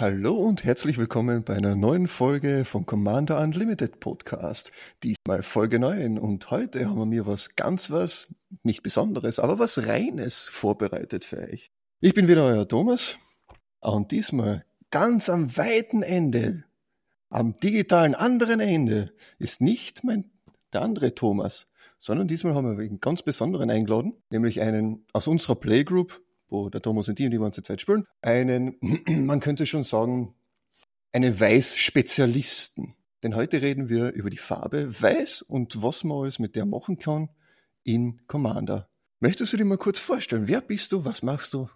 Hallo und herzlich willkommen bei einer neuen Folge vom Commander Unlimited Podcast. Diesmal Folge 9 und heute haben wir mir was ganz was, nicht Besonderes, aber was Reines vorbereitet für euch. Ich bin wieder euer Thomas und diesmal ganz am weiten Ende, am digitalen anderen Ende, ist nicht mein, der andere Thomas, sondern diesmal haben wir einen ganz besonderen eingeladen, nämlich einen aus unserer Playgroup, wo der Thomas und die die ganze Zeit spielen, einen, man könnte schon sagen, einen Weiß-Spezialisten. Denn heute reden wir über die Farbe Weiß und was man alles mit der machen kann in Commander. Möchtest du dir mal kurz vorstellen, wer bist du, was machst du?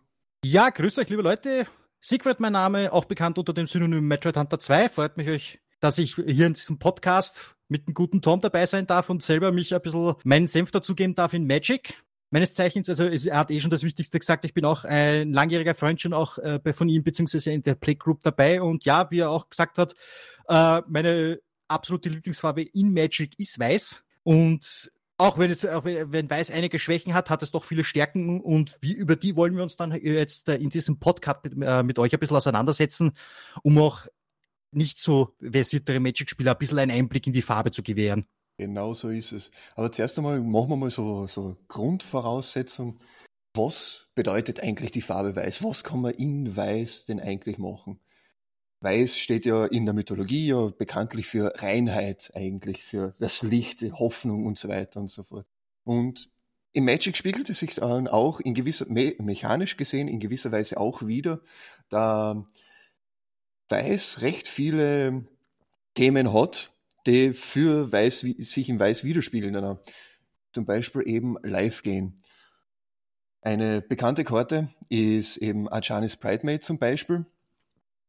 Ja, grüß euch, liebe Leute. Siegfried mein Name, auch bekannt unter dem Synonym Metroid Hunter 2. Freut mich euch, dass ich hier in diesem Podcast mit einem guten Tom dabei sein darf und selber mich ein bisschen meinen Senf dazugeben darf in Magic meines Zeichens, also er hat eh schon das Wichtigste gesagt, ich bin auch ein langjähriger Freund schon auch äh, von ihm, beziehungsweise in der Playgroup dabei. Und ja, wie er auch gesagt hat, äh, meine absolute Lieblingsfarbe in Magic ist weiß. Und auch wenn es, auch wenn Weiß einige Schwächen hat, hat es doch viele Stärken und wie, über die wollen wir uns dann jetzt äh, in diesem Podcast mit, äh, mit euch ein bisschen auseinandersetzen, um auch nicht so versiertere Magic-Spieler ein bisschen einen Einblick in die Farbe zu gewähren. Genau so ist es. Aber zuerst einmal machen wir mal so, so Grundvoraussetzung. Was bedeutet eigentlich die Farbe Weiß? Was kann man in Weiß denn eigentlich machen? Weiß steht ja in der Mythologie ja bekanntlich für Reinheit eigentlich, für das Licht, Hoffnung und so weiter und so fort. Und im Magic spiegelt es sich dann auch in gewisser, me mechanisch gesehen in gewisser Weise auch wieder, da Weiß recht viele Themen hat, die für Weiß, sich im Weiß widerspiegeln. Dann zum Beispiel eben Live gehen. Eine bekannte Karte ist eben Ajanis Bridemaid zum Beispiel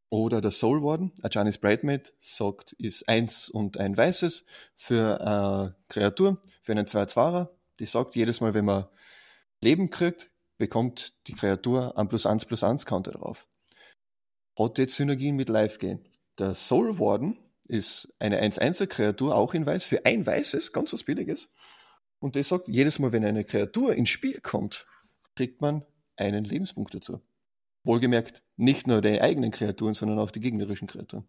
oder der Soul Warden. Ajanis Bridemaid sagt, ist eins und ein weißes für eine Kreatur, für einen 2-2er. Die sagt, jedes Mal, wenn man Leben kriegt, bekommt die Kreatur ein plus 1 plus 1 Counter drauf. Hat jetzt Synergien mit Live gehen. Der Soul Warden ist eine 1-1er-Kreatur, auch in weiß, für ein weißes, ganz was Billiges. Und der sagt, jedes Mal, wenn eine Kreatur ins Spiel kommt, kriegt man einen Lebenspunkt dazu. Wohlgemerkt, nicht nur die eigenen Kreaturen, sondern auch die gegnerischen Kreaturen.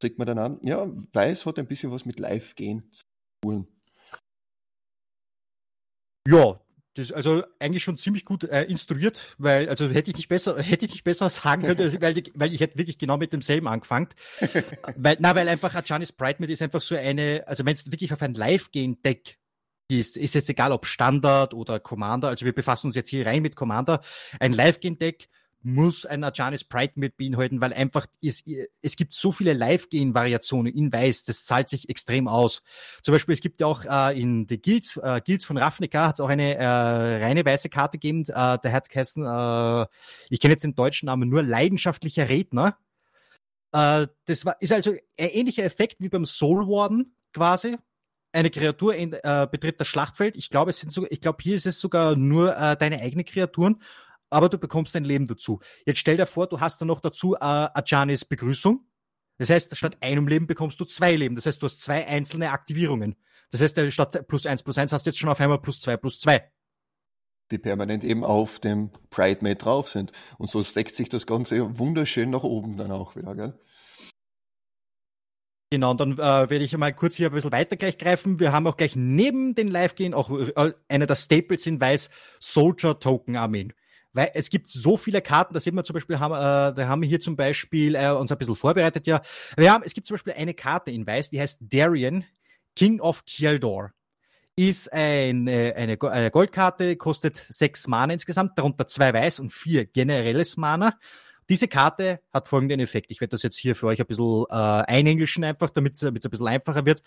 Kriegt man dann an, ja, weiß hat ein bisschen was mit Live-Gehen zu tun. Ja, das also eigentlich schon ziemlich gut äh, instruiert, weil also hätte ich nicht besser hätte ich nicht besser sagen können, weil, ich, weil ich hätte wirklich genau mit demselben angefangen, weil na weil einfach Janis Brightman ist einfach so eine, also wenn es wirklich auf ein Live Game Deck ist, ist jetzt egal ob Standard oder Commander, also wir befassen uns jetzt hier rein mit Commander, ein Live Game Deck muss ein Ajanis Pride mit beinhalten, weil einfach es, es gibt so viele Live-Gain-Variationen in Weiß, das zahlt sich extrem aus. Zum Beispiel, es gibt ja auch äh, in The Guilds, äh, Guilds von Ravnica hat es auch eine äh, reine weiße Karte gegeben, äh, der hat geheißen, äh, ich kenne jetzt den deutschen Namen, nur leidenschaftlicher Redner. Äh, das war, ist also ein ähnlicher Effekt wie beim Soul Warden quasi, eine Kreatur in, äh, betritt das Schlachtfeld. Ich glaube, es sind sogar, ich glaube, hier ist es sogar nur äh, deine eigenen Kreaturen aber du bekommst ein Leben dazu. Jetzt stell dir vor, du hast dann noch dazu äh, Ajanis Begrüßung. Das heißt, statt einem Leben bekommst du zwei Leben. Das heißt, du hast zwei einzelne Aktivierungen. Das heißt, statt plus eins plus eins hast du jetzt schon auf einmal plus zwei plus zwei. Die permanent eben auf dem Pride Mate drauf sind. Und so steckt sich das Ganze wunderschön nach oben dann auch wieder, gell? Genau, und dann äh, werde ich mal kurz hier ein bisschen weiter gleich greifen. Wir haben auch gleich neben den Live-Gehen auch äh, einer der Staples in Weiß Soldier Token Armeen weil es gibt so viele Karten, da sehen wir zum Beispiel, haben, äh, da haben wir hier zum Beispiel äh, uns ein bisschen vorbereitet, ja. Wir haben, es gibt zum Beispiel eine Karte in Weiß, die heißt Darien, King of Kjeldor. Ist äh, eine, eine Goldkarte, kostet sechs Mana insgesamt, darunter zwei Weiß und vier generelles Mana. Diese Karte hat folgenden Effekt. Ich werde das jetzt hier für euch ein bisschen äh, einenglischen einfach, damit es ein bisschen einfacher wird.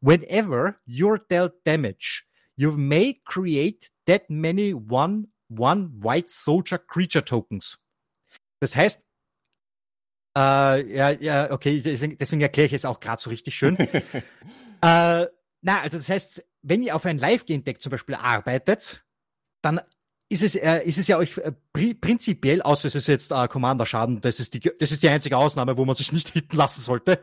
Whenever you're dealt damage, you may create that many one One White Soldier Creature Tokens. Das heißt, äh, ja, ja, okay, deswegen, deswegen erkläre ich es auch gerade so richtig schön. äh, na, also das heißt, wenn ihr auf ein Live-Game-Deck zum Beispiel arbeitet, dann ist es, äh, ist es ja euch äh, prinzipiell, außer es ist jetzt äh, Commander-Schaden, das ist die, das ist die einzige Ausnahme, wo man sich nicht hitten lassen sollte.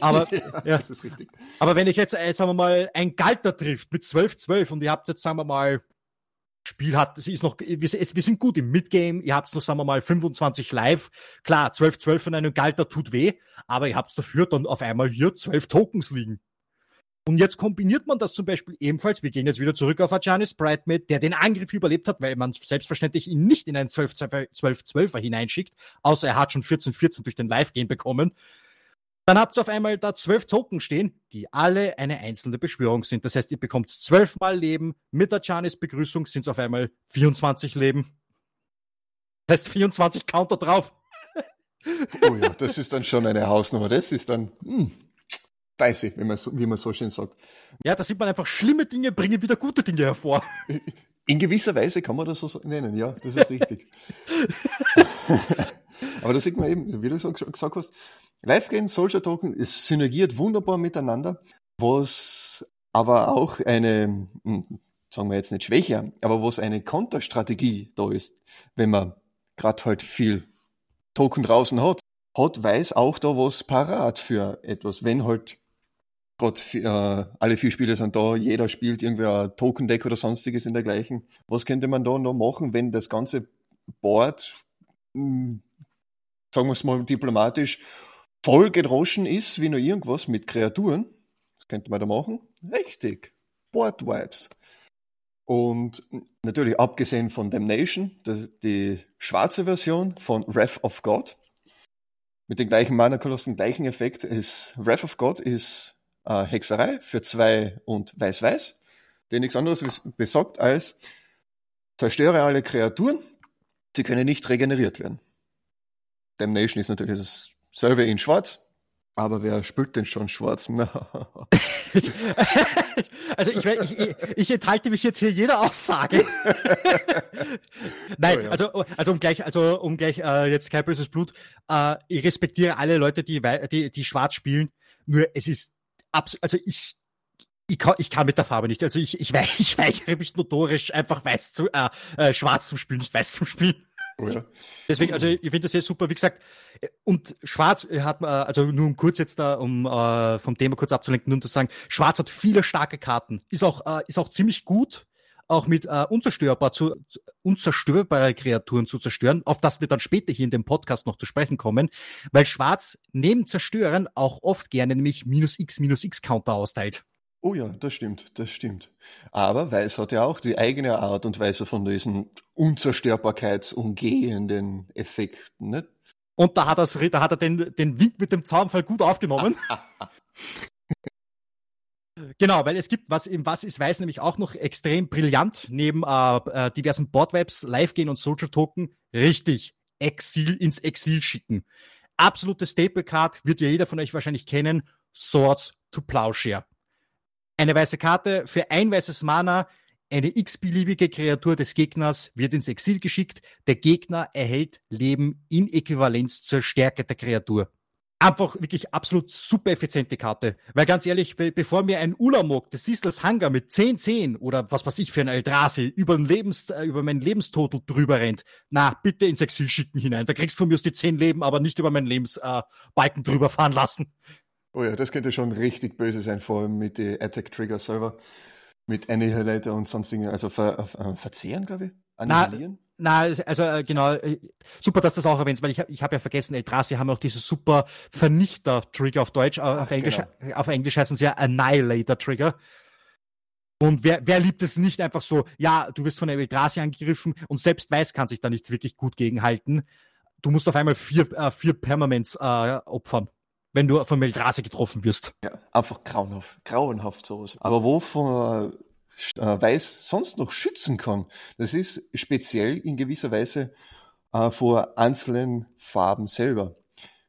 Aber, ja, ja. das ist richtig. Aber wenn ich jetzt, äh, sagen wir mal, ein Galter trifft mit 12-12 und ihr habt jetzt, sagen wir mal, Spiel hat, es ist noch, wir, sind gut im Midgame, ihr habt noch, sagen wir mal, 25 live. Klar, 12-12 von einem Galter tut weh, aber ihr habt dafür dann auf einmal hier 12 Tokens liegen. Und jetzt kombiniert man das zum Beispiel ebenfalls, wir gehen jetzt wieder zurück auf Ajanis Brightmate, der den Angriff überlebt hat, weil man selbstverständlich ihn nicht in einen 12-12er hineinschickt, außer er hat schon 14-14 durch den Live-Game bekommen. Dann habt ihr auf einmal da zwölf Token stehen, die alle eine einzelne Beschwörung sind. Das heißt, ihr bekommt zwölfmal Leben. Mit Ajanis Begrüßung sind es auf einmal 24 Leben. Das heißt 24 Counter drauf. Oh ja, das ist dann schon eine Hausnummer. Das ist dann, hm, Beiße, wie man, so, wie man so schön sagt. Ja, da sieht man einfach, schlimme Dinge bringen wieder gute Dinge hervor. In gewisser Weise kann man das so nennen, ja, das ist richtig. Aber da sieht man eben, wie du so gesagt hast, Live-Game, Soldier Token, es synergiert wunderbar miteinander, was aber auch eine, hm, sagen wir jetzt nicht Schwäche, aber was eine Konterstrategie da ist, wenn man gerade halt viel Token draußen hat, hat weiß auch da was parat für etwas, wenn halt gerade äh, alle vier Spiele sind da, jeder spielt irgendwie ein Token-Deck oder sonstiges in dergleichen. Was könnte man da noch machen, wenn das ganze Board, mh, hm, sagen wir es mal diplomatisch, voll gedroschen ist wie nur irgendwas mit Kreaturen? Was könnte man da machen? Richtig, Board Wipes. Und natürlich abgesehen von Damnation, das, die schwarze Version von Wrath of God, mit den gleichen Mana-Kolossen, gleichen Effekt, ist Wrath of God ist äh, Hexerei für zwei und Weiß-Weiß, der nichts anderes besagt als zerstöre alle Kreaturen, sie können nicht regeneriert werden. Damnation ist natürlich das selbe in Schwarz, aber wer spült denn schon schwarz? also ich, ich, ich, enthalte mich jetzt hier jeder Aussage. Nein, oh ja. also, also um gleich, also um gleich äh, jetzt kein böses Blut. Äh, ich respektiere alle Leute, die, die, die schwarz spielen. Nur es ist absolut, also ich, ich kann, ich kann mit der Farbe nicht. Also ich, ich, ich weigere mich notorisch einfach weiß zu, äh, äh, schwarz zum Spielen, nicht weiß zum Spielen. Ja. Deswegen, also ich finde das sehr super. Wie gesagt, und Schwarz hat man, also nur um kurz jetzt da, um äh, vom Thema kurz abzulenken und zu sagen, Schwarz hat viele starke Karten, ist auch, äh, ist auch ziemlich gut, auch mit äh, unzerstörbar zu, unzerstörbare Kreaturen zu zerstören, auf das wir dann später hier in dem Podcast noch zu sprechen kommen, weil Schwarz neben Zerstören auch oft gerne nämlich minus x minus x Counter austeilt. Oh ja, das stimmt, das stimmt. Aber Weiß hat ja auch die eigene Art und Weise von diesen unzerstörbarkeitsumgehenden Effekten, nicht? Und da hat, da hat er den, den Wink mit dem Zaunfall gut aufgenommen. Genau, weil es gibt, was im Was ist Weiß nämlich auch noch extrem brillant, neben äh, äh, diversen Boardwebs, Live-Gehen und Social-Token, richtig, Exil ins Exil schicken. Absolute Staple-Card, wird ja jeder von euch wahrscheinlich kennen, Swords to Plowshare. Eine weiße Karte für ein weißes Mana, eine x-beliebige Kreatur des Gegners wird ins Exil geschickt. Der Gegner erhält Leben in Äquivalenz zur Stärke der Kreatur. Einfach wirklich absolut super effiziente Karte. Weil ganz ehrlich, bevor mir ein Ulamog des Sisters Hunger mit 10-10 oder was weiß ich für ein Eldrazi über, Lebens, äh, über meinen Lebenstotal drüber rennt, na, bitte ins Exil schicken hinein. Da kriegst du von mir aus die 10 Leben, aber nicht über meinen Lebensbalken äh, drüber fahren lassen. Oh ja, das könnte schon richtig böse sein, vor allem mit den Attack Trigger Server, mit Annihilator und sonstigen, also ver, äh, verzehren, glaube ich. Annihilieren? Na, na, also äh, genau, äh, super, dass du das auch erwähnst, weil ich, ich habe ja vergessen, Eldrazi haben auch diese super Vernichter-Trigger auf Deutsch, Ach, auf, Englisch, genau. auf Englisch heißen sie ja Annihilator-Trigger. Und wer, wer liebt es nicht einfach so, ja, du wirst von Eldrazi angegriffen und selbst Weiß kann sich da nicht wirklich gut gegenhalten. Du musst auf einmal vier, äh, vier Permanents äh, opfern wenn du von Meldrase getroffen wirst. Ja, einfach grauenhaft, grauenhaft sowas. Aber wovon äh, Weiß sonst noch schützen kann, das ist speziell in gewisser Weise äh, vor einzelnen Farben selber.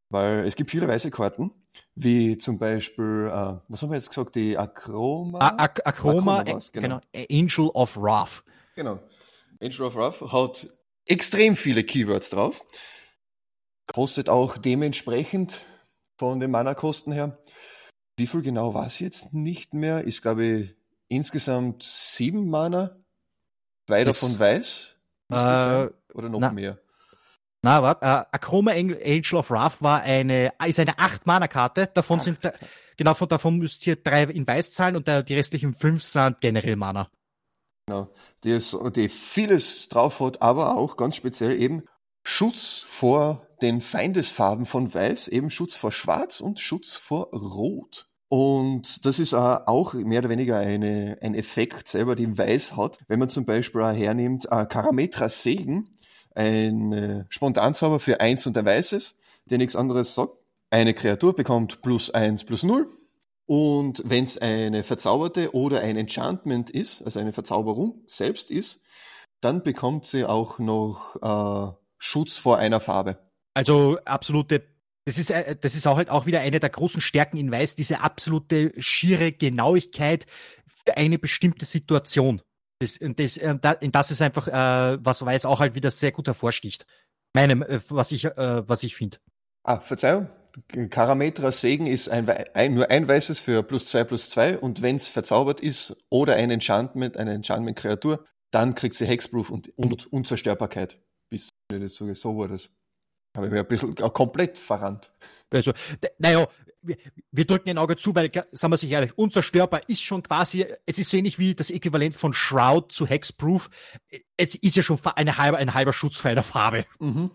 Weil es gibt viele weiße Karten, wie zum Beispiel, äh, was haben wir jetzt gesagt, die Akroma? A Ak Akroma, Akroma genau. genau. Angel of Wrath. Genau. Angel of Wrath hat extrem viele Keywords drauf. Kostet auch dementsprechend von den Mana-Kosten her. Wie viel genau war es jetzt nicht mehr? Ist, glaube ich, insgesamt sieben Mana. Zwei davon weiß. Äh, Oder noch na, mehr? Na, warte, uh, Achroma Angel of Wrath war eine, ist eine 8-Mana-Karte. Davon Acht. sind, genau, von, davon müsst ihr drei in Weiß zahlen und die restlichen fünf sind generell Mana. Genau, die, ist, die vieles drauf hat, aber auch ganz speziell eben Schutz vor den Feindesfarben von Weiß, eben Schutz vor Schwarz und Schutz vor Rot. Und das ist auch mehr oder weniger eine, ein Effekt selber, den Weiß hat. Wenn man zum Beispiel hernimmt, Karametra Segen, ein äh, Spontanzauber für eins und ein weißes, der nichts anderes sagt. Eine Kreatur bekommt plus eins plus null. Und wenn es eine verzauberte oder ein Enchantment ist, also eine Verzauberung selbst ist, dann bekommt sie auch noch äh, Schutz vor einer Farbe. Also absolute das ist, äh, das ist auch halt auch wieder eine der großen Stärken in Weiß, diese absolute schiere Genauigkeit für eine bestimmte Situation. Das, das, äh, das ist einfach, äh, was Weiß auch halt wieder sehr gut hervorsticht. Meinem, was ich, was ich finde. Ah, Verzeihung. Karametra Segen ist ein, ein, nur ein weißes für plus zwei plus zwei und wenn es verzaubert ist oder ein Enchantment, eine Enchantment-Kreatur, dann kriegt sie Hexproof und, und Unzerstörbarkeit. Bis so war das. Habe ich mir ein bisschen komplett verrannt. Also, naja, wir, wir drücken ein Auge zu, weil, sagen wir sich ehrlich, unzerstörbar ist schon quasi, es ist so ähnlich wie das Äquivalent von Shroud zu Hexproof. Es ist ja schon eine halbe, ein halber Schutz für eine Farbe. Mhm.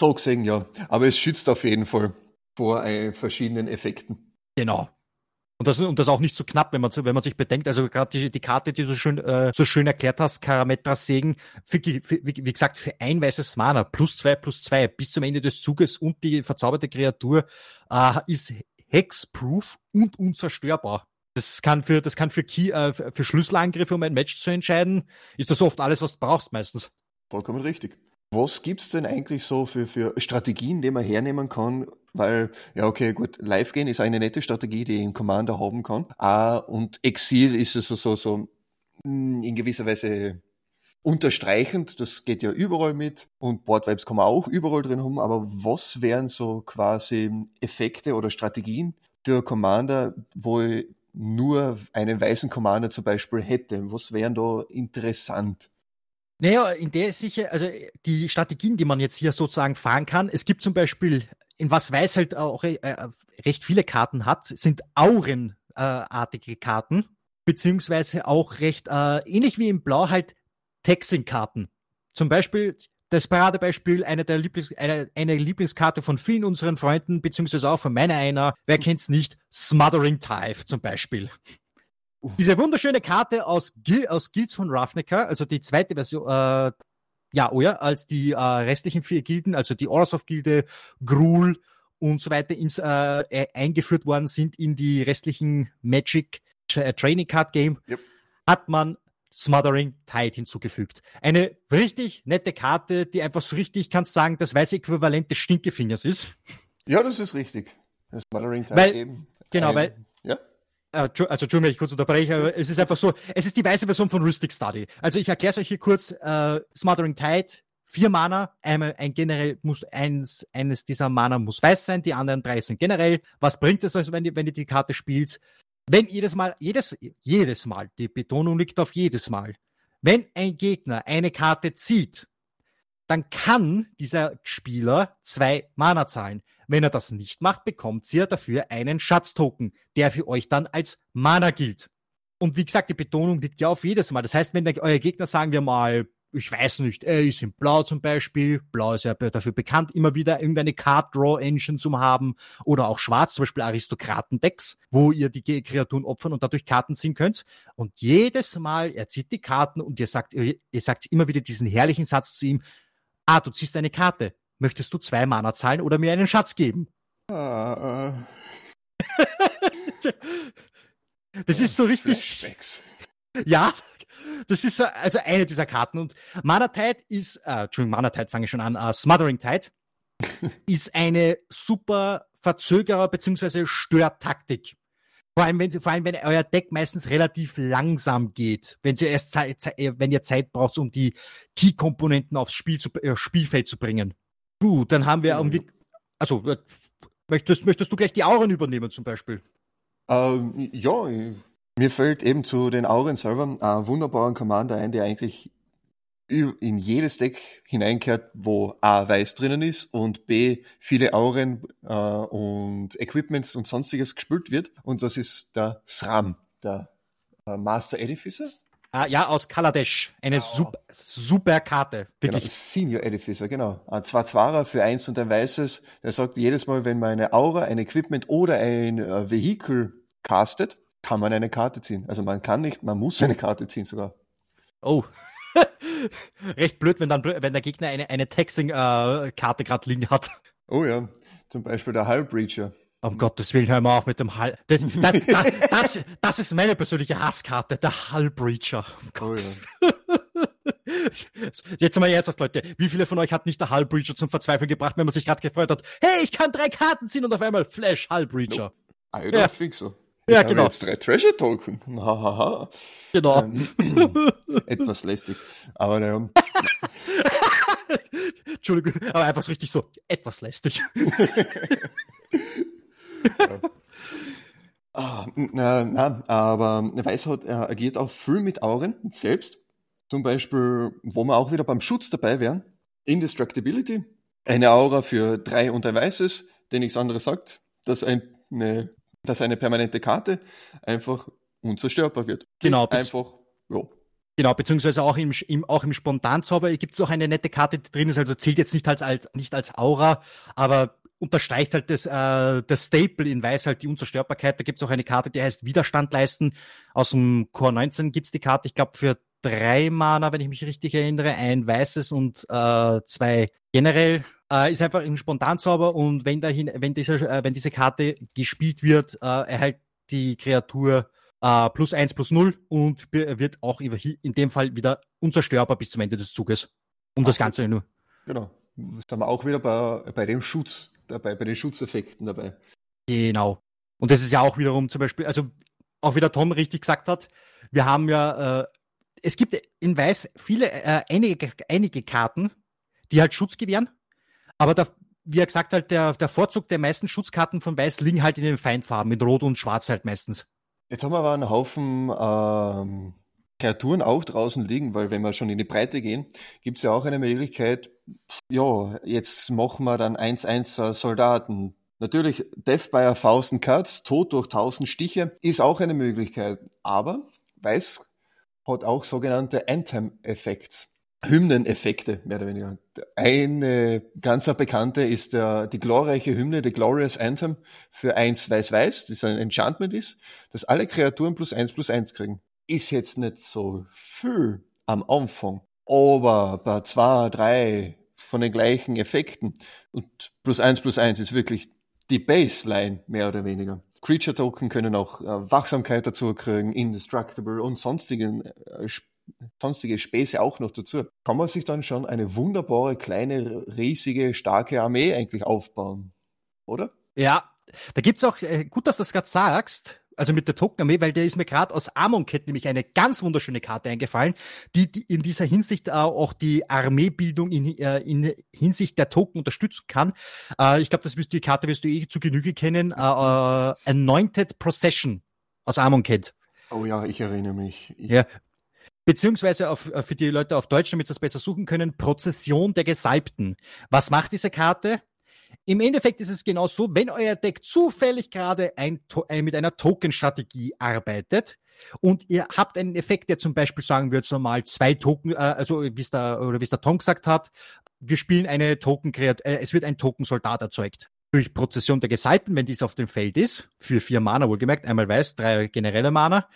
So gesehen, ja. Aber es schützt auf jeden Fall vor äh, verschiedenen Effekten. Genau. Und das, und das auch nicht so knapp, wenn man, wenn man sich bedenkt, also gerade die, die Karte, die du so schön, äh, so schön erklärt hast, Karametras Segen, für, für, wie, wie gesagt, für ein weißes Mana, plus zwei, plus zwei, bis zum Ende des Zuges und die verzauberte Kreatur äh, ist hexproof und unzerstörbar. Das kann für, das kann für Key, äh, für Schlüsselangriffe, um ein Match zu entscheiden, ist das oft alles, was du brauchst meistens. Vollkommen richtig. Was gibt's denn eigentlich so für, für Strategien, die man hernehmen kann, weil, ja, okay, gut, live gehen ist eine nette Strategie, die ein Commander haben kann. Ah, und Exil ist so, so, so hm, in gewisser Weise unterstreichend, das geht ja überall mit und Boardvibes kann man auch überall drin haben, aber was wären so quasi Effekte oder Strategien für Commander, wo ich nur einen weißen Commander zum Beispiel hätte? Was wären da interessant? Naja, in der sicher, also die Strategien, die man jetzt hier sozusagen fahren kann, es gibt zum Beispiel in was Weiß halt auch äh, recht viele Karten hat, sind Aurenartige Karten, beziehungsweise auch recht äh, ähnlich wie im Blau halt Texting-Karten. Zum Beispiel das Paradebeispiel, eine der Lieblings, eine, eine Lieblingskarte von vielen unseren Freunden, beziehungsweise auch von meiner einer, wer kennt's nicht, Smothering Tithe zum Beispiel. Diese wunderschöne Karte aus, Gil aus Guilds von Ravnica, also die zweite Version, äh, ja, oh ja, als die äh, restlichen vier Gilden, also die Orsov-Gilde, Grul und so weiter ins, äh, e, eingeführt worden sind in die restlichen Magic äh, Training Card Game, yep. hat man Smothering Tide hinzugefügt. Eine richtig nette Karte, die einfach so richtig, kannst sagen, das weiße Äquivalent des Stinkefingers ist. Ja, das ist richtig. Das Smothering Tide weil, eben. Genau, weil also Entschuldigung, wenn ich kurz unterbreche, aber es ist einfach so, es ist die weiße Version von Rustic Study. Also ich erkläre es euch hier kurz, äh, Smothering Tide, vier Mana, einmal ein generell muss eins, eines dieser Mana muss weiß sein, die anderen drei sind generell. Was bringt es also, wenn ihr, wenn die Karte spielt? Wenn jedes Mal, jedes, jedes Mal, die Betonung liegt auf jedes Mal, wenn ein Gegner eine Karte zieht, dann kann dieser Spieler zwei Mana zahlen. Wenn er das nicht macht, bekommt ihr dafür einen Schatztoken, der für euch dann als Mana gilt. Und wie gesagt, die Betonung liegt ja auf jedes Mal. Das heißt, wenn der, euer Gegner, sagen wir mal, ich weiß nicht, er ist in Blau zum Beispiel. Blau ist ja dafür bekannt, immer wieder irgendeine Card Draw Engine zu haben. Oder auch Schwarz, zum Beispiel Aristokratendecks, wo ihr die Kreaturen opfern und dadurch Karten ziehen könnt. Und jedes Mal, er zieht die Karten und ihr sagt, ihr, ihr sagt immer wieder diesen herrlichen Satz zu ihm. Ah, du ziehst eine Karte. Möchtest du zwei Mana zahlen oder mir einen Schatz geben? Uh, uh. das ist so richtig. Flashbacks. Ja, das ist also eine dieser Karten. Und Mana Tide ist, äh, Entschuldigung, Mana Tide fange ich schon an, uh, Smothering Tide ist eine super Verzögerer- bzw. Störtaktik. Vor allem, wenn, Sie, vor allem, wenn euer Deck meistens relativ langsam geht, wenn ihr erst Zeit, wenn ihr Zeit braucht, um die Key-Komponenten aufs Spiel zu, äh, Spielfeld zu bringen. Gut, dann haben wir die. Also, äh, möchtest, möchtest du gleich die Auren übernehmen zum Beispiel? Ähm, ja, mir fällt eben zu den Auren selber ein wunderbarer Commander ein, der eigentlich in jedes Deck hineinkehrt, wo A weiß drinnen ist und B viele Auren äh, und Equipments und sonstiges gespült wird. Und das ist der SRAM, der äh, Master Edificer. Ah, ja, aus Kaladesh. Eine oh. super, super Karte. Wirklich. Genau, Senior Edificer, genau. Ein zwei Zwarer für eins und ein weißes. Der sagt jedes Mal, wenn man eine Aura, ein Equipment oder ein äh, Vehikel castet, kann man eine Karte ziehen. Also man kann nicht, man muss eine Karte ziehen sogar. Oh. Recht blöd, wenn dann wenn der Gegner eine, eine Taxing-Karte äh, gerade liegen hat. Oh ja, zum Beispiel der Hull Breacher. Um Gottes Willen, hör mal auf mit dem Hull. Das, das, das, das ist meine persönliche Hasskarte, der Hull Breacher. Oh, ja. Jetzt mal ernsthaft, Leute. Wie viele von euch hat nicht der Hull Breacher zum Verzweifeln gebracht, wenn man sich gerade gefreut hat? Hey, ich kann drei Karten ziehen und auf einmal Flash Hull Breacher. Nope. I don't ja. think so. Ich ja, genau. jetzt drei Treasure Token. Hahaha. genau. Ähm, etwas lästig. Aber naja. Entschuldigung, aber einfach so richtig so etwas lästig. Ah, na, na, aber Weisheit äh, agiert auch viel mit Auren selbst. Zum Beispiel, wo wir auch wieder beim Schutz dabei wären. Indestructibility. Eine Aura für drei und ein weißes, der nichts anderes sagt, dass eine dass eine permanente Karte einfach unzerstörbar wird. Genau. Einfach, ja. Genau, beziehungsweise auch im, im, auch im Spontanzauber gibt es auch eine nette Karte, die drin ist, also zählt jetzt nicht als, als, nicht als Aura, aber unterstreicht halt das, äh, das Staple in Weiß halt die Unzerstörbarkeit. Da gibt es auch eine Karte, die heißt Widerstand leisten. Aus dem Core 19 gibt's die Karte, ich glaube, für drei Mana, wenn ich mich richtig erinnere, ein weißes und äh, zwei generell äh, ist einfach ein Spontanzauber und wenn dahin, wenn diese, äh, wenn diese Karte gespielt wird, äh, erhält die Kreatur äh, plus eins plus null und wird auch in dem Fall wieder unzerstörbar bis zum Ende des Zuges. Um Ach, das Ganze nur. Genau. Sind wir auch wieder bei, bei dem Schutz dabei, bei den Schutzeffekten dabei. Genau. Und das ist ja auch wiederum zum Beispiel, also auch wie der Tom richtig gesagt hat, wir haben ja, äh, es gibt in Weiß viele, äh, einige, einige Karten, die halt Schutz gewähren, aber der, wie er gesagt hat, der, der Vorzug der meisten Schutzkarten von Weiß liegen halt in den Feinfarben, mit Rot und Schwarz halt meistens. Jetzt haben wir aber einen Haufen ähm, Kreaturen auch draußen liegen, weil wenn wir schon in die Breite gehen, gibt es ja auch eine Möglichkeit, ja, jetzt machen wir dann 1-1 Soldaten. Natürlich, Death by a Thousand Cuts, Tod durch tausend Stiche, ist auch eine Möglichkeit. Aber Weiß hat auch sogenannte Anthem-Effekte. Hymneneffekte, mehr oder weniger. Eine ganz bekannte ist der, die glorreiche Hymne, The Glorious Anthem für eins Weiß-Weiß, das ein Enchantment ist, dass alle Kreaturen plus eins plus eins kriegen. Ist jetzt nicht so viel am Anfang, aber bei zwei, drei von den gleichen Effekten und plus eins plus eins ist wirklich die Baseline, mehr oder weniger. Creature Token können auch äh, Wachsamkeit dazu kriegen, Indestructible und sonstigen äh, sonstige Späße auch noch dazu, kann man sich dann schon eine wunderbare, kleine, riesige, starke Armee eigentlich aufbauen, oder? Ja, da gibt's auch, äh, gut, dass du das gerade sagst, also mit der Token-Armee, weil der ist mir gerade aus Amonkhet nämlich eine ganz wunderschöne Karte eingefallen, die, die in dieser Hinsicht äh, auch die Armeebildung in, äh, in Hinsicht der Token unterstützen kann. Äh, ich glaube, das wirst die Karte wirst du eh zu Genüge kennen. Äh, äh, Anointed Procession aus Amonkhet. Oh ja, ich erinnere mich. Ich ja, beziehungsweise auf, äh, für die Leute auf Deutsch, damit sie es besser suchen können, Prozession der Gesalbten. Was macht diese Karte? Im Endeffekt ist es genau so, wenn euer Deck zufällig gerade ein, ein, mit einer Token-Strategie arbeitet und ihr habt einen Effekt, der zum Beispiel sagen wir jetzt normal zwei Token, äh, also wie es der, oder wie es der Tom gesagt hat, wir spielen eine Token, äh, es wird ein Token-Soldat erzeugt. Durch Prozession der Gesalbten, wenn dies auf dem Feld ist, für vier Mana wohlgemerkt, einmal weiß, drei generelle Mana,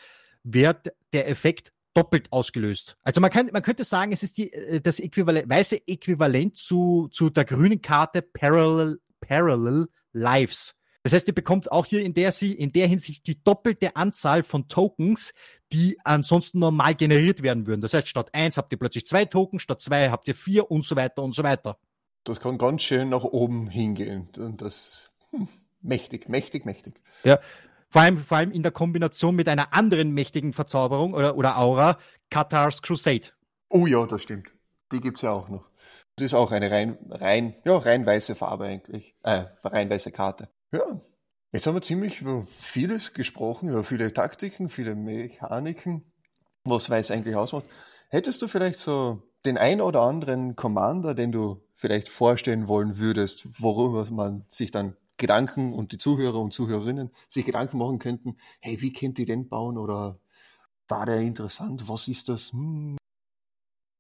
wird der Effekt doppelt ausgelöst. Also man kann, man könnte sagen, es ist die, äh, das Äquivalent, weiße Äquivalent zu, zu der grünen Karte Parallel, Parallel Lives. Das heißt, ihr bekommt auch hier in der, in der Hinsicht die doppelte Anzahl von Tokens, die ansonsten normal generiert werden würden. Das heißt, statt eins habt ihr plötzlich zwei Tokens, statt zwei habt ihr vier und so weiter und so weiter. Das kann ganz schön nach oben hingehen. Und das hm, mächtig, mächtig, mächtig. Ja, vor allem, vor allem in der Kombination mit einer anderen mächtigen Verzauberung oder, oder Aura, Katars Crusade. Oh ja, das stimmt. Die gibt's ja auch noch. Das ist auch eine rein, rein, ja, rein weiße Farbe eigentlich. Äh, rein weiße Karte. Ja. Jetzt haben wir ziemlich über vieles gesprochen, über viele Taktiken, viele Mechaniken, was Weiß eigentlich ausmacht. Hättest du vielleicht so den ein oder anderen Commander, den du vielleicht vorstellen wollen würdest, worüber man sich dann Gedanken und die Zuhörer und Zuhörerinnen sich Gedanken machen könnten, hey, wie könnt ihr den bauen oder war der interessant, was ist das? Hm.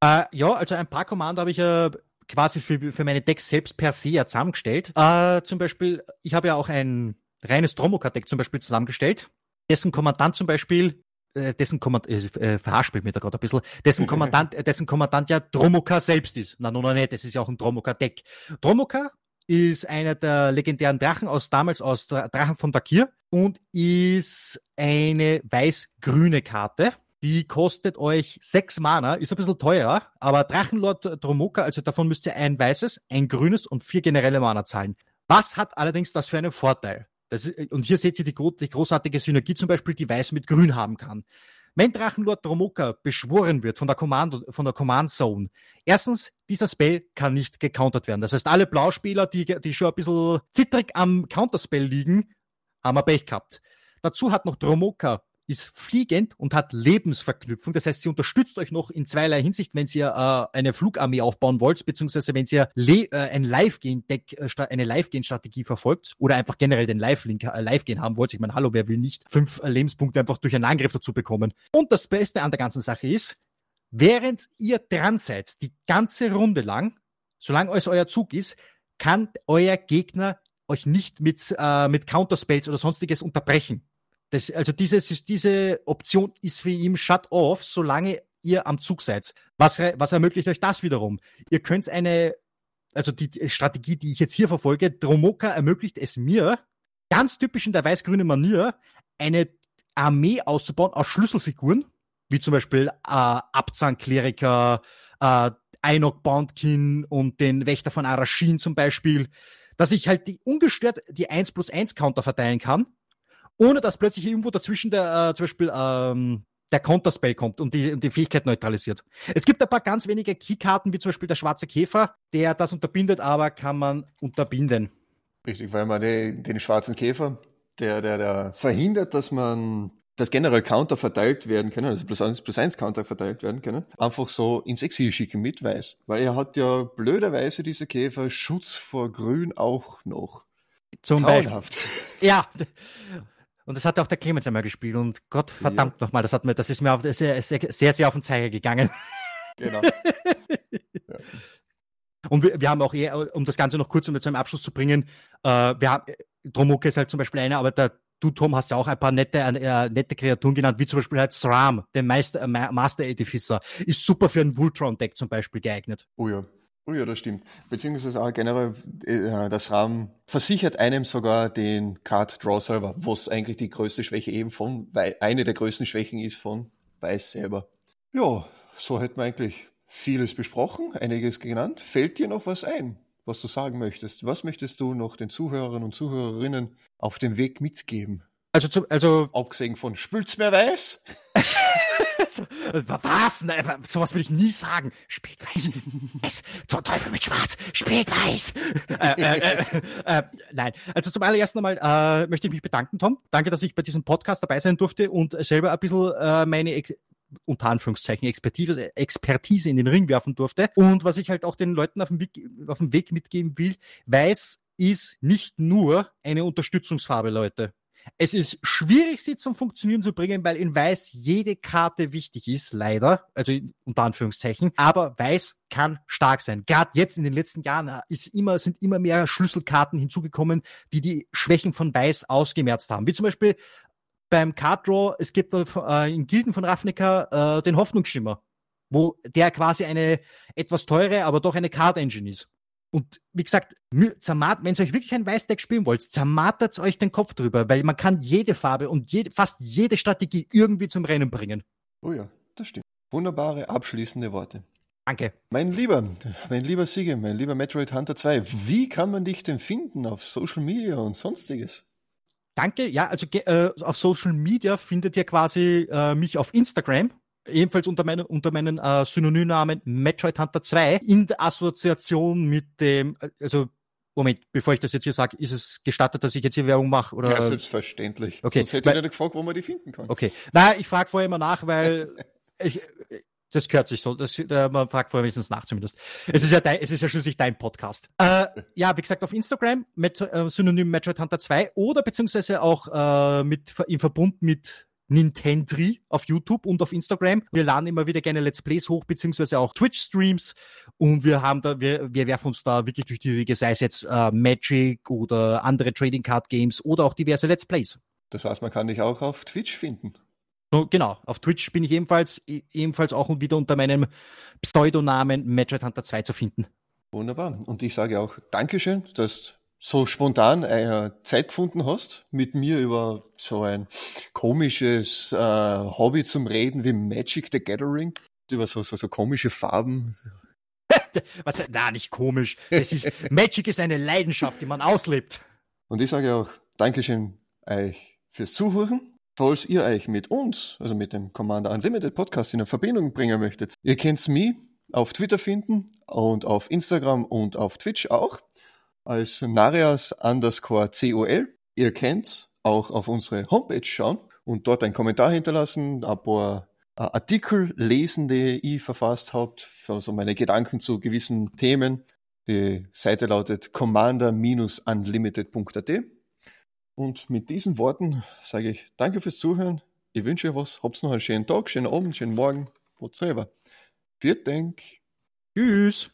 Äh, ja, also ein paar Commander habe ich ja äh, quasi für, für meine Decks selbst per se ja zusammengestellt. Äh, zum Beispiel, ich habe ja auch ein reines Dromoka-Deck zum Beispiel zusammengestellt, dessen Kommandant zum Beispiel äh, dessen Kommandant, äh, äh, verhaspelt mir da gerade ein bisschen, dessen Kommandant, äh, dessen Kommandant ja Dromoka selbst ist. Na, nun, no, nicht, das ist ja auch ein Dromoka-Deck. Dromoka ist einer der legendären Drachen aus damals aus Drachen von Dakir und ist eine weiß-grüne Karte. Die kostet euch sechs Mana, ist ein bisschen teurer, aber Drachenlord Dromoka, also davon müsst ihr ein weißes, ein grünes und vier generelle Mana zahlen. Was hat allerdings das für einen Vorteil? Ist, und hier seht ihr die, die, großartige Synergie zum Beispiel, die Weiß mit Grün haben kann. Wenn Drachenlord Dromoka beschworen wird von der Command, von der Command Zone, erstens, dieser Spell kann nicht gecountert werden. Das heißt, alle Blauspieler, die, die schon ein bisschen zittrig am Counterspell liegen, haben wir Pech gehabt. Dazu hat noch Dromoka ist fliegend und hat Lebensverknüpfung. Das heißt, sie unterstützt euch noch in zweierlei Hinsicht, wenn ihr äh, eine Flugarmee aufbauen wollt, beziehungsweise wenn ihr äh, ein Live-Gain-Deck, äh, eine Live-Gain-Strategie verfolgt oder einfach generell den Live-Link, äh, Live-Gain haben wollt. Ich meine, hallo, wer will nicht fünf äh, Lebenspunkte einfach durch einen Angriff dazu bekommen? Und das Beste an der ganzen Sache ist, während ihr dran seid, die ganze Runde lang, solange es euer Zug ist, kann euer Gegner euch nicht mit, äh, mit Counterspells oder sonstiges unterbrechen. Das, also diese, diese Option ist für ihn shut off, solange ihr am Zug seid. Was, was ermöglicht euch das wiederum? Ihr könnt eine, also die Strategie, die ich jetzt hier verfolge, Dromoka ermöglicht es mir, ganz typisch in der weiß-grünen Manier, eine Armee auszubauen aus Schlüsselfiguren, wie zum Beispiel äh, Abzahn-Kleriker, äh, Einok Bondkin und den Wächter von Arashin zum Beispiel, dass ich halt die ungestört die 1 plus 1 Counter verteilen kann ohne dass plötzlich irgendwo dazwischen der, äh, zum Beispiel, ähm, der Counterspell kommt und die, und die Fähigkeit neutralisiert. Es gibt ein paar ganz wenige Keykarten, wie zum Beispiel der schwarze Käfer, der das unterbindet, aber kann man unterbinden. Richtig, weil man den, den schwarzen Käfer, der, der, der verhindert, dass man dass generell Counter verteilt werden können, also plus eins plus eins Counter verteilt werden können, einfach so ins Exil schicken mit Weiß. Weil er hat ja blöderweise dieser Käfer Schutz vor Grün auch noch. Zum. Beispiel. Ja. Und das hat auch der Clemens einmal gespielt. Und Gott verdammt ja. nochmal, das hat mir, das ist mir auf, sehr, sehr, sehr, auf den Zeiger gegangen. Genau. ja. Und wir, wir haben auch eher, um das Ganze noch kurz um zu einem Abschluss zu bringen, äh, wir haben, Dromoke ist halt zum Beispiel einer, aber der, du, Tom, hast ja auch ein paar nette, äh, nette Kreaturen genannt, wie zum Beispiel halt Sram, den Meister, äh, Master Edificer. Ist super für ein Voltron-Deck zum Beispiel geeignet. Oh ja. Oh ja, das stimmt. Beziehungsweise auch generell, äh, das RAM versichert einem sogar den Card Draw selber, was eigentlich die größte Schwäche eben von, weil eine der größten Schwächen ist von Weiß selber. Ja, so hätten wir eigentlich vieles besprochen, einiges genannt. Fällt dir noch was ein, was du sagen möchtest? Was möchtest du noch den Zuhörern und Zuhörerinnen auf dem Weg mitgeben? Also, zum, also. Abgesehen von Spült's mehr weiß? Was? Ne, sowas würde ich nie sagen. Spielt weiß. Es, zum Teufel mit Schwarz. Spielt weiß. äh, äh, äh, äh, nein. Also zum allerersten Mal äh, möchte ich mich bedanken, Tom. Danke, dass ich bei diesem Podcast dabei sein durfte und selber ein bisschen äh, meine Ex unter Anführungszeichen Expertise, Expertise in den Ring werfen durfte. Und was ich halt auch den Leuten auf dem Weg, auf dem Weg mitgeben will, weiß ist nicht nur eine Unterstützungsfarbe, Leute. Es ist schwierig, sie zum Funktionieren zu bringen, weil in Weiß jede Karte wichtig ist, leider, also unter Anführungszeichen. Aber Weiß kann stark sein. Gerade jetzt in den letzten Jahren ist immer, sind immer mehr Schlüsselkarten hinzugekommen, die die Schwächen von Weiß ausgemerzt haben. Wie zum Beispiel beim Card Draw, es gibt äh, in Gilden von Ravnica äh, den Hoffnungsschimmer, wo der quasi eine etwas teure, aber doch eine Card Engine ist. Und wie gesagt, zermat, wenn ihr euch wirklich ein Weißdeck spielen wollt, zermatert euch den Kopf drüber, weil man kann jede Farbe und jede, fast jede Strategie irgendwie zum Rennen bringen. Oh ja, das stimmt. Wunderbare abschließende Worte. Danke. Mein lieber, mein lieber Siege, mein lieber Metroid Hunter 2, wie kann man dich denn finden auf Social Media und sonstiges? Danke, ja, also äh, auf Social Media findet ihr quasi äh, mich auf Instagram ebenfalls unter, meine, unter meinen äh, Synonymnamen Metroid Hunter 2 in der Assoziation mit dem, also Moment, bevor ich das jetzt hier sage, ist es gestattet, dass ich jetzt hier Werbung mache? Oder? Ja, selbstverständlich. Okay. Sonst hätte weil, ich nicht gefragt, wo man die finden kann. Okay. Nein, ich frage vorher immer nach, weil ich, Das gehört sich so. Das, äh, man fragt vorher wenigstens nach zumindest. Es ist ja dein, es ist ja schließlich dein Podcast. Äh, ja, wie gesagt, auf Instagram mit äh, Synonym Metroid Hunter 2 oder beziehungsweise auch äh, mit im Verbund mit Nintendry auf YouTube und auf Instagram. Wir laden immer wieder gerne Let's Plays hoch, beziehungsweise auch Twitch-Streams. Und wir haben da, wir, wir werfen uns da wirklich durch die Riege, sei es jetzt äh, Magic oder andere Trading Card Games oder auch diverse Let's Plays. Das heißt, man kann dich auch auf Twitch finden. So, genau, auf Twitch bin ich ebenfalls, e, ebenfalls auch wieder unter meinem Pseudonamen Metroid Hunter 2 zu finden. Wunderbar. Und ich sage auch Dankeschön, dass so spontan äh, Zeit gefunden hast, mit mir über so ein komisches äh, Hobby zum Reden wie Magic the Gathering, über so, so, so komische Farben. Was, na, nicht komisch. Das ist, Magic ist eine Leidenschaft, die man auslebt. Und ich sage auch Dankeschön euch fürs Zuhören. Falls ihr euch mit uns, also mit dem Commander Unlimited Podcast in Verbindung bringen möchtet, ihr könnt mich auf Twitter finden und auf Instagram und auf Twitch auch als Narias underscore COL. Ihr könnt auch auf unsere Homepage schauen und dort einen Kommentar hinterlassen, ein paar äh, Artikel lesen, die ich verfasst habe, also meine Gedanken zu gewissen Themen. Die Seite lautet commander-unlimited.at. Und mit diesen Worten sage ich danke fürs Zuhören. Ich wünsche euch was. Habt noch einen schönen Tag, schönen Abend, schönen Morgen. Whatsoever. Viert Dank. Tschüss.